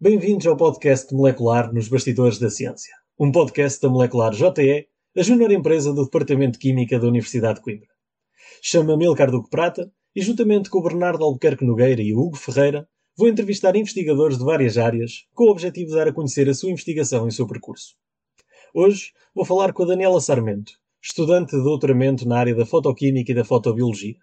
bem-vindos ao podcast Molecular nos Bastidores da Ciência, um podcast da Molecular JE, a júnior empresa do Departamento de Química da Universidade de Coimbra. Chamo-me Amilcar Duque Prata e, juntamente com o Bernardo Albuquerque Nogueira e o Hugo Ferreira, vou entrevistar investigadores de várias áreas com o objetivo de dar a conhecer a sua investigação e o seu percurso. Hoje vou falar com a Daniela Sarmento, estudante de doutoramento na área da fotoquímica e da fotobiologia.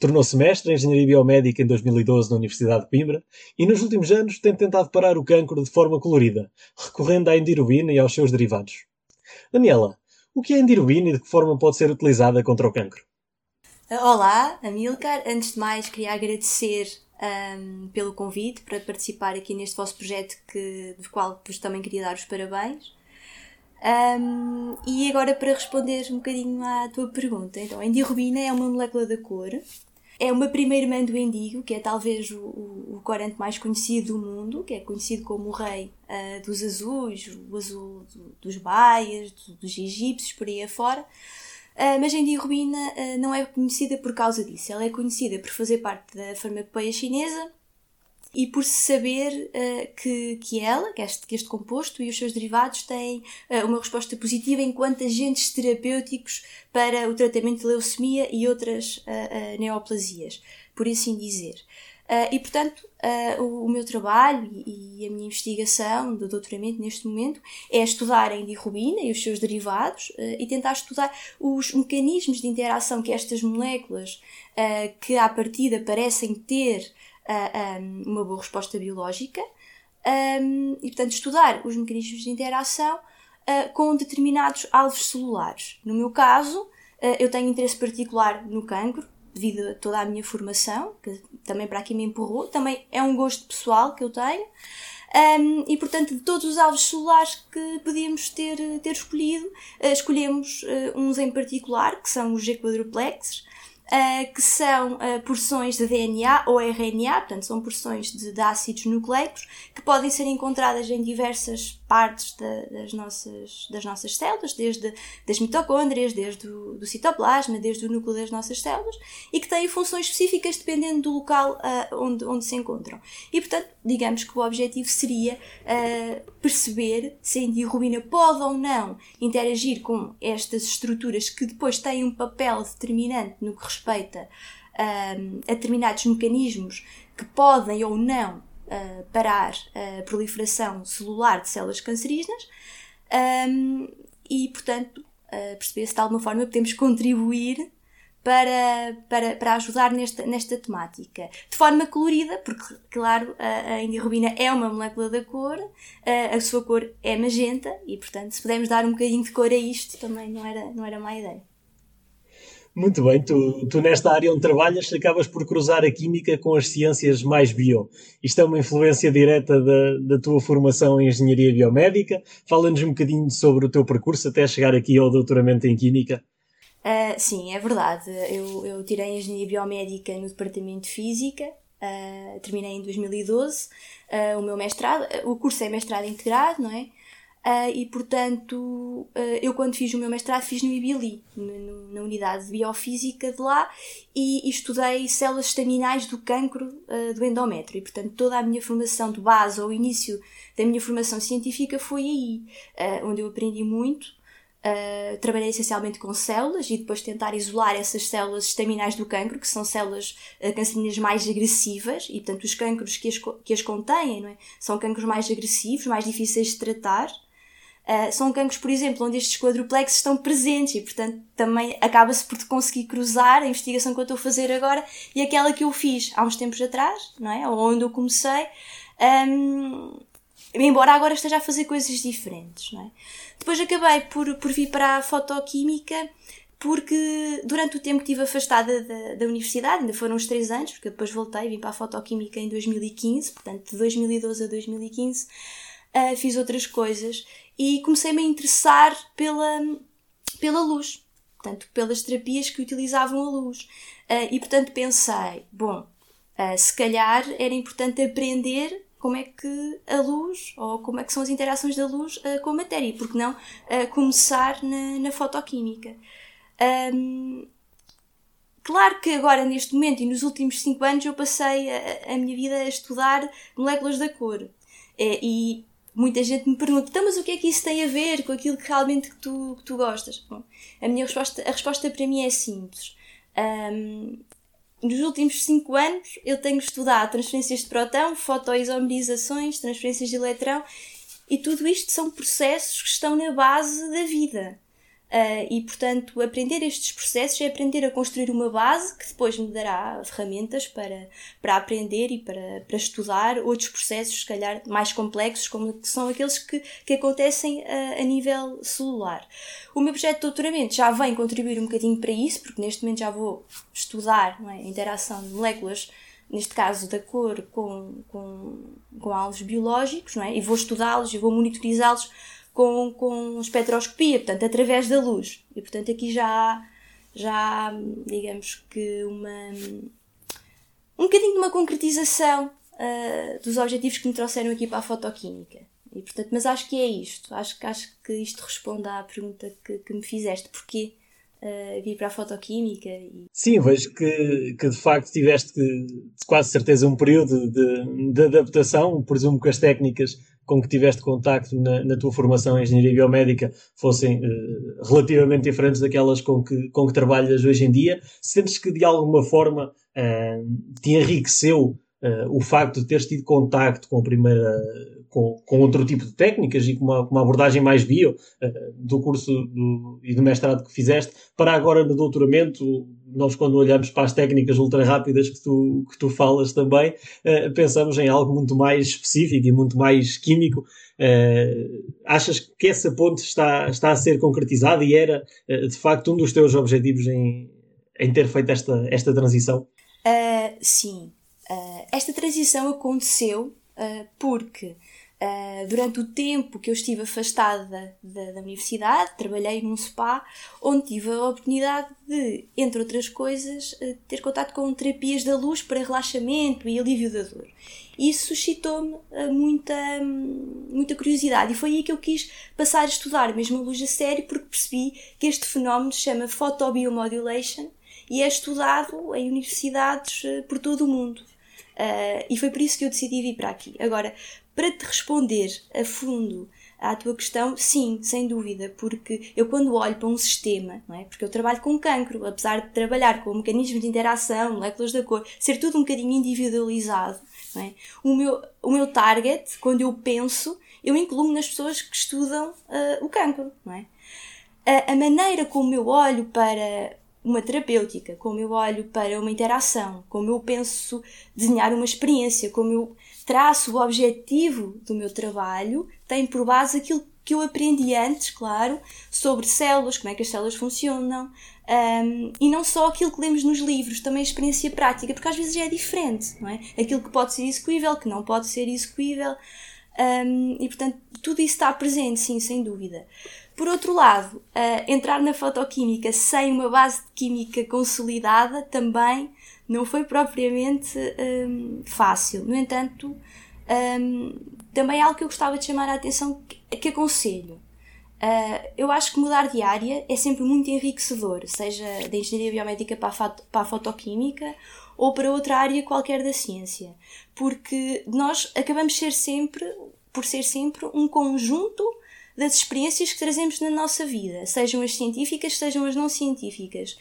Tornou-se mestre em Engenharia Biomédica em 2012 na Universidade de Coimbra e nos últimos anos tem tentado parar o cancro de forma colorida, recorrendo à endirubina e aos seus derivados. Daniela, o que é a endirubina e de que forma pode ser utilizada contra o cancro? Olá, Amilcar. Antes de mais, queria agradecer ahm, pelo convite para participar aqui neste vosso projeto, que, do qual vos também queria dar os parabéns. Ahm, e agora, para responder um bocadinho à tua pergunta, então, a endirubina é uma molécula da cor. É uma primeira irmã do indigo, que é talvez o, o, corante mais conhecido do mundo, que é conhecido como o rei ah, dos azuis, o azul do- dos baias, do- dos egípcios, por aí afora. Uh, mas a endirubina uh, não é conhecida por causa disso. Ela é conhecida por fazer parte da farmacopeia chinesa e por se saber uh, que, que ela, que este, que este composto e os seus derivados têm uh, uma resposta positiva enquanto agentes terapêuticos para o tratamento de leucemia e outras uh, neoplasias, por assim dizer. E, portanto, o, o meu trabalho e, e a minha investigação do doutoramento neste momento é estudar a endirubina e os seus derivados e tentar estudar os mecanismos de interação que estas moléculas, que à partida parecem ter uh, um, uma boa resposta biológica, um, e, portanto, estudar os mecanismos de interação uh, com determinados alvos celulares. No meu caso, uh, eu tenho interesse particular no cancro, devido a toda a minha formação, que também para aqui me empurrou, também é um gosto pessoal que eu tenho. Um, e portanto, de todos os alvos celulares que podíamos ter, ter escolhido, uh, escolhemos uh, uns em particular, que são os G-quadruplexes, uh, que são uh, porções de DNA ou RNA, portanto, são porções de, de ácidos nucleicos que podem ser encontradas em diversas partes da- das, nossas, das nossas células, desde das mitocôndrias, desde o do citoplasma, desde o núcleo das nossas células, e que têm funções específicas dependendo do local ah, onde, onde se encontram. E, portanto, digamos que o objetivo seria ah, perceber se a endirubina pode ou não interagir com estas estruturas que depois têm um papel determinante no que respeita ah, a determinados mecanismos que podem ou não ah, parar a proliferação celular de células cancerígenas um, e, portanto, uh, perceber se de alguma forma podemos contribuir para, para, para ajudar nesta, nesta temática. De forma colorida, porque, claro, a, a endirubina é uma molécula da cor, uh, a sua cor é magenta e, portanto, se pudermos dar um bocadinho de cor a isto, também não era, não era má ideia. Muito bem, tu, tu nesta área onde trabalhas acabas por cruzar a química com as ciências mais bio. Isto é uma influência direta da, da tua formação em engenharia biomédica. Fala-nos um bocadinho sobre o teu percurso até chegar aqui ao doutoramento em química. Uh, sim, é verdade. Eu, eu tirei Engenharia Biomédica no Departamento de Física, uh, terminei em 2012 uh, o meu mestrado. O curso é mestrado integrado, não é? Uh, e portanto, uh, eu quando fiz o meu mestrado fiz no IBILI, na unidade de Biofísica de lá, e, e estudei células estaminais do cancro uh, do endométrio. E portanto, toda a minha formação de base, ou o início da minha formação científica foi aí, onde eu aprendi muito. Trabalhei essencialmente com células e depois tentar isolar essas células estaminais do cancro, que são células cancerinas mais agressivas, e portanto os cancros que as, que as contêm é? são cancros mais agressivos, mais difíceis de tratar. Uh, são cancros, por exemplo, onde estes quadruplexes estão presentes e, portanto, também acaba-se por conseguir cruzar a investigação que eu estou a fazer agora e aquela que eu fiz há uns tempos atrás, não é? Ou onde eu comecei, um, embora agora esteja a fazer coisas diferentes, não é? Depois acabei por, por vir para a fotoquímica porque durante o tempo que estive afastada da, da universidade, ainda foram uns três anos, porque depois voltei, vim para a fotoquímica em 2015, portanto de 2012 a 2015, uh, fiz outras coisas e comecei-me a interessar pela, pela luz, portanto, pelas terapias que utilizavam a luz. Uh, e portanto pensei, bom, uh, se calhar era importante aprender como é que a luz, ou como é que são as interações da luz uh, com a matéria, porque não começar na, na fotoquímica. Um, claro que agora, neste momento e nos últimos 5 anos, eu passei a, a, minha vida a estudar moléculas da cor. e muita gente me pergunta, então, mas o que é que isso tem a ver com aquilo que realmente que tu, que tu gostas? Bom, a minha resposta, a resposta para mim é simples. Um, nos últimos 5 anos eu tenho estudado transferências de próton, fotoisomerizações, transferências de eletrão e tudo isto são processos que estão na base da vida. Uh, e, portanto, aprender estes processos é aprender a construir uma base que depois me dará ferramentas para, para aprender e para, para estudar outros processos, se calhar mais complexos, como são aqueles que, que acontecem a, a nível celular. O meu projeto de doutoramento já vem contribuir um bocadinho para isso, porque neste momento já vou estudar é, a interação de moléculas neste caso da cor com, com, com alvos biológicos, não é? e vou estudá-los e vou monitorizá-los com, com espectroscopia, portanto, através da luz. E, portanto, aqui já há, já há, digamos que, uma, um bocadinho de uma concretização uh, dos objetivos que me trouxeram aqui para a fotoquímica. E, portanto, mas acho que é isto. Acho, acho que isto responde à pergunta que, que me fizeste. Porquê uh, vir para a fotoquímica? E... Sim, vejo que, que de facto tiveste quase certeza um período de, de adaptação. Presumo que as técnicas com que tiveste contacto na, na tua formação em engenharia biomédica fossem uh, relativamente diferentes daquelas com que, com que trabalhas hoje em dia, sentes que de alguma forma uh, te enriqueceu uh, o facto de teres tido contacto com a primeira com, com outro tipo de técnicas e com uma, uma abordagem mais bio uh, do curso do, e do mestrado que fizeste, para agora no doutoramento, nós quando olhamos para as técnicas ultra rápidas que tu, que tu falas também, uh, pensamos em algo muito mais específico e muito mais químico. Uh, achas que essa ponte está, está a ser concretizada e era de facto um dos teus objetivos em, em ter feito esta, esta transição? sim. esta transição aconteceu porque Uh, durante o tempo que eu estive afastada da, da, universidade, trabalhei num spa onde tive a oportunidade de, entre outras coisas, uh, ter contato com terapias da luz para relaxamento e alívio da dor. Isso suscitou-me muita, muita curiosidade e foi aí que eu quis passar a estudar mesmo a luz a sério porque percebi que este fenómeno se chama photobiomodulation e é estudado em universidades por todo o mundo. Uh, e foi por isso que eu decidi vir para aqui. Agora, para te responder a fundo à tua questão, sim, sem dúvida, porque eu quando olho para um sistema, não é? porque eu trabalho com cancro, apesar de trabalhar com mecanismos de interação, moléculas da cor, ser tudo um bocadinho individualizado, não é? o, meu, o meu target, quando eu penso, eu incluo nas pessoas que estudam uh, o cancro. Não é? a, a maneira como eu olho para uma terapêutica, como eu olho para uma interação, como eu penso desenhar uma experiência, como eu traço o objetivo do meu trabalho, tem por base aquilo que eu aprendi antes, claro, sobre células, como é que as células funcionam, um, e não só aquilo que lemos nos livros, também a experiência prática, porque às vezes é diferente, não é? Aquilo que pode ser execuível, que não pode ser execuível, um, e portanto tudo isso está presente, sim, sem dúvida. Por outro lado, uh, entrar na fotoquímica sem uma base de química consolidada também não foi propriamente um, fácil. No entanto, um, também é algo que eu gostava de chamar a atenção que, que aconselho. Uh, eu acho que mudar de área é sempre muito enriquecedor, seja da engenharia biomédica para a, para a fotoquímica ou para outra área qualquer da ciência, porque nós acabamos ser sempre, por ser sempre um conjunto das experiências que trazemos na nossa vida, sejam as científicas, sejam as não científicas.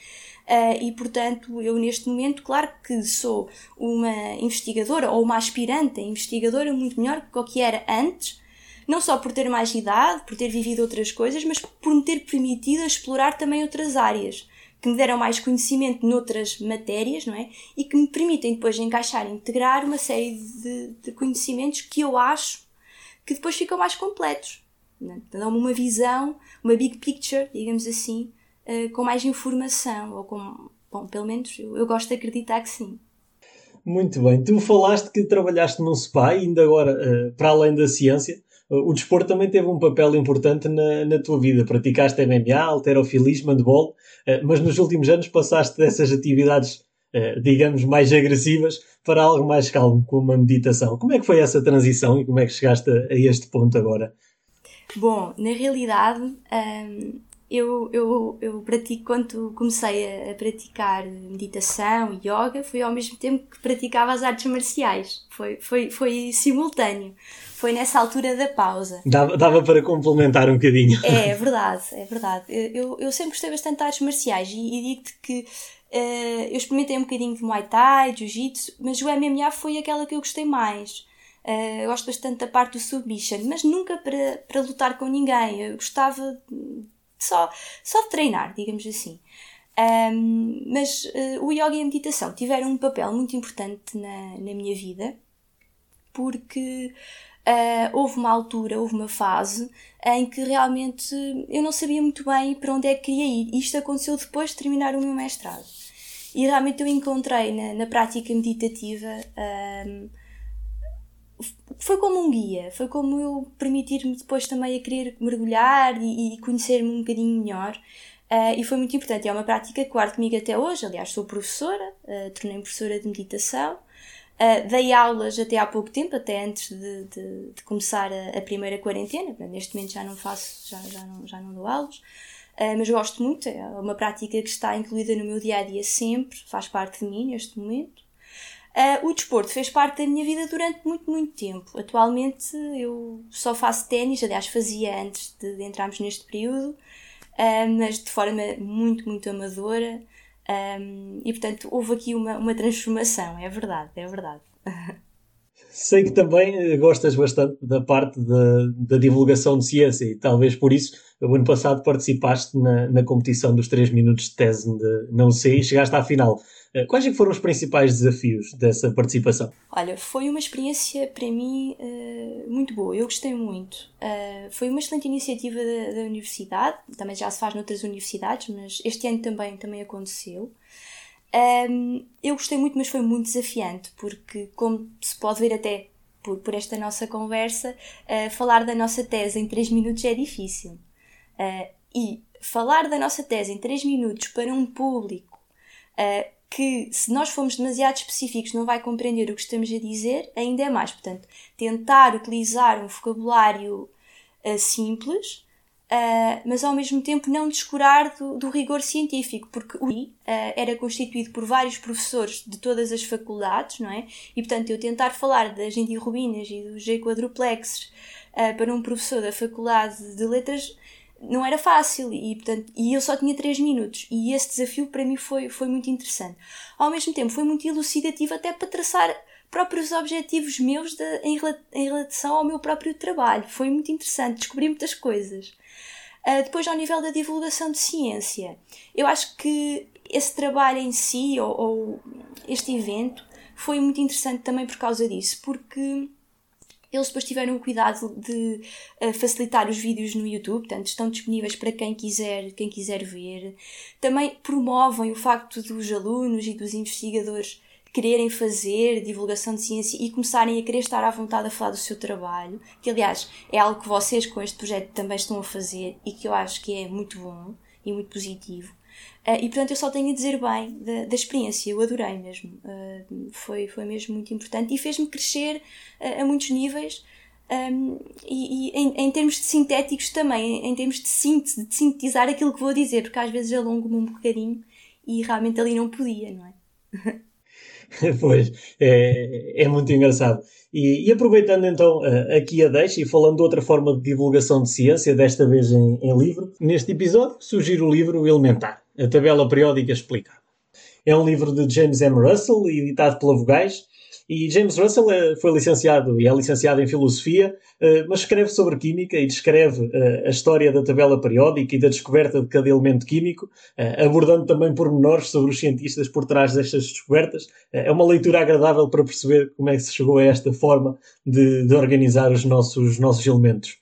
Uh, e, portanto, eu neste momento, claro que sou uma investigadora ou uma aspirante investigadora muito melhor do que era antes, não só por ter mais idade, por ter vivido outras coisas, mas por me ter permitido explorar também outras áreas que me deram mais conhecimento noutras matérias, não é? E que me permitem depois encaixar e integrar uma série de, de conhecimentos que eu acho que depois ficam mais completos. Né? Dão-me uma visão, uma big picture, digamos assim, uh, com mais informação, ou com. Bom, pelo menos eu, eu gosto de acreditar que sim. Muito bem. Tu falaste que trabalhaste num SPA, ainda agora, uh, para além da ciência, o desporto também teve um papel importante na, na tua vida. Praticaste MMA, alterofilismo, handball, uh, mas nos últimos anos passaste dessas atividades, uh, digamos, mais agressivas para algo mais calmo, como a meditação. Como é que foi essa transição e como é que chegaste a, a este ponto agora? Bom, na realidade, um, eu, eu, eu pratico, quando comecei a, a, praticar meditação e yoga, foi ao mesmo tempo que praticava as artes marciais. Foi, foi, foi simultâneo. Foi nessa altura da pausa. Dava, dava para complementar um bocadinho. É, é verdade, é verdade. Eu, eu sempre gostei bastante de artes marciais e, e digo-te que uh, eu experimentei um bocadinho de Muay Thai, Jiu-Jitsu, mas o MMA foi aquela que eu gostei mais. Uh, gosto bastante da parte do submission, mas nunca para, para lutar com ninguém. Eu gostava só, só de treinar, digamos assim. Um, mas uh, o yoga e a meditação tiveram um papel muito importante na, na minha vida porque uh, houve uma altura, houve uma fase em que realmente eu não sabia muito bem para onde é que queria ir. Isto aconteceu depois de terminar o meu mestrado. E realmente eu encontrei na, na prática meditativa. Um, foi como um guia, foi como eu permitir-me depois também a querer mergulhar e, e conhecer-me um bocadinho melhor. Uh, e foi muito importante. É uma prática que guardo comigo até hoje. Aliás, sou professora, uh, tornei-me professora de meditação. Uh, dei aulas até há pouco tempo, até antes de, de, de começar a, a, primeira quarentena. Neste momento já não faço, já, já, não, já não dou aulas. Mas gosto muito, é uma prática que está incluída no meu dia a dia sempre, faz parte de mim neste momento. Uh, o desporto fez parte da minha vida durante muito, muito tempo. Atualmente eu só faço ténis, aliás, fazia antes de, de entrarmos neste período, uh, mas de forma muito, muito amadora. Um, e portanto houve aqui uma, uma transformação, é verdade, é verdade. Sei que também eh, gostas bastante da parte da, da divulgação de ciência e talvez por isso, o ano passado participaste na, na competição dos 3 minutos de tese de, na UCI e chegaste à final. Eh, quais é foram os principais desafios dessa participação? Olha, foi uma experiência para mim uh, muito boa, eu gostei muito. Foi uma excelente iniciativa da, da, universidade, também já se faz noutras universidades, mas este ano também, também aconteceu. Um, eu gostei muito, mas foi muito desafiante, porque, como se pode ver até por, por esta nossa conversa, uh, falar da nossa tese em 3 minutos é difícil. e falar da nossa tese em 3 minutos para um público uh, que se nós formos demasiado específicos não vai compreender o que estamos a dizer, ainda é mais. Portanto, tentar utilizar um vocabulário uh, simples, uh, mas ao mesmo tempo não descurar do, do rigor científico, porque o I uh, era constituído por vários professores de todas as faculdades, não é? E portanto, eu tentar falar das endirrubinas e dos G quadruplexes para um professor da Faculdade de Letras não era fácil e, portanto, e eu só tinha 3 minutos e esse desafio para mim foi, foi muito interessante. Ao mesmo tempo foi muito elucidativo até para traçar próprios objetivos meus de, em, em relação ao meu próprio trabalho. Foi muito interessante, descobri muitas coisas. Uh, depois, ao nível da divulgação de ciência, eu acho que esse trabalho em si, ou, ou este evento, foi muito interessante também por causa disso, porque eles depois tiveram o cuidado de uh, facilitar os vídeos no YouTube, portanto estão disponíveis para quem quiser, quem quiser ver. Também promovem o facto dos alunos e dos investigadores quererem fazer divulgação de ciência e começarem a querer estar à vontade a falar do seu trabalho, que aliás é algo que vocês com este projeto também estão a fazer e que eu acho que é muito bom e muito positivo. Uh, e portanto eu só tenho a dizer bem da, da experiência, eu adorei mesmo. Uh, foi, foi mesmo muito importante e fez-me crescer uh, a muitos níveis. Um, e, e em, em, termos de sintéticos também, em, em termos de síntese, de sintetizar aquilo que vou dizer, porque às vezes alongo-me um bocadinho e realmente ali não podia, não é? pois, é, é muito engraçado. E, e, aproveitando então aqui a deixa e falando de outra forma de divulgação de ciência, desta vez em, em livro, neste episódio surgir o livro Elementar a tabela periódica explicada. É um livro de James M. Russell, editado pela Vogais, e James Russell é, foi licenciado e é licenciado em Filosofia, eh, mas escreve sobre Química e descreve eh, a história da tabela periódica e da descoberta de cada elemento químico, eh, abordando também pormenores sobre os cientistas por trás destas descobertas. É uma leitura agradável para perceber como é que se chegou a esta forma de, de organizar os nossos, nossos elementos.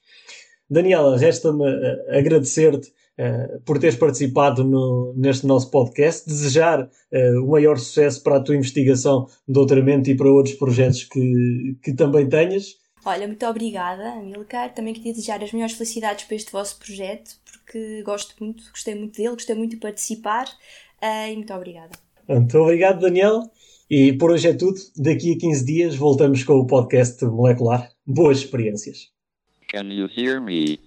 Daniela, resta-me agradecer-te uh, por teres participado no, neste nosso podcast, desejar uh, o maior sucesso para a tua investigação de doutoramento e para outros projetos que, que também tenhas. Olha, muito obrigada, Amilcar. Também queria desejar as melhores felicidades para este vosso projeto, porque gosto muito, gostei muito dele, gostei muito de participar uh, e muito obrigada. Muito obrigado, Daniel. E por hoje é tudo. Daqui a 15 dias voltamos com o podcast molecular. Boas experiências. Can you hear me?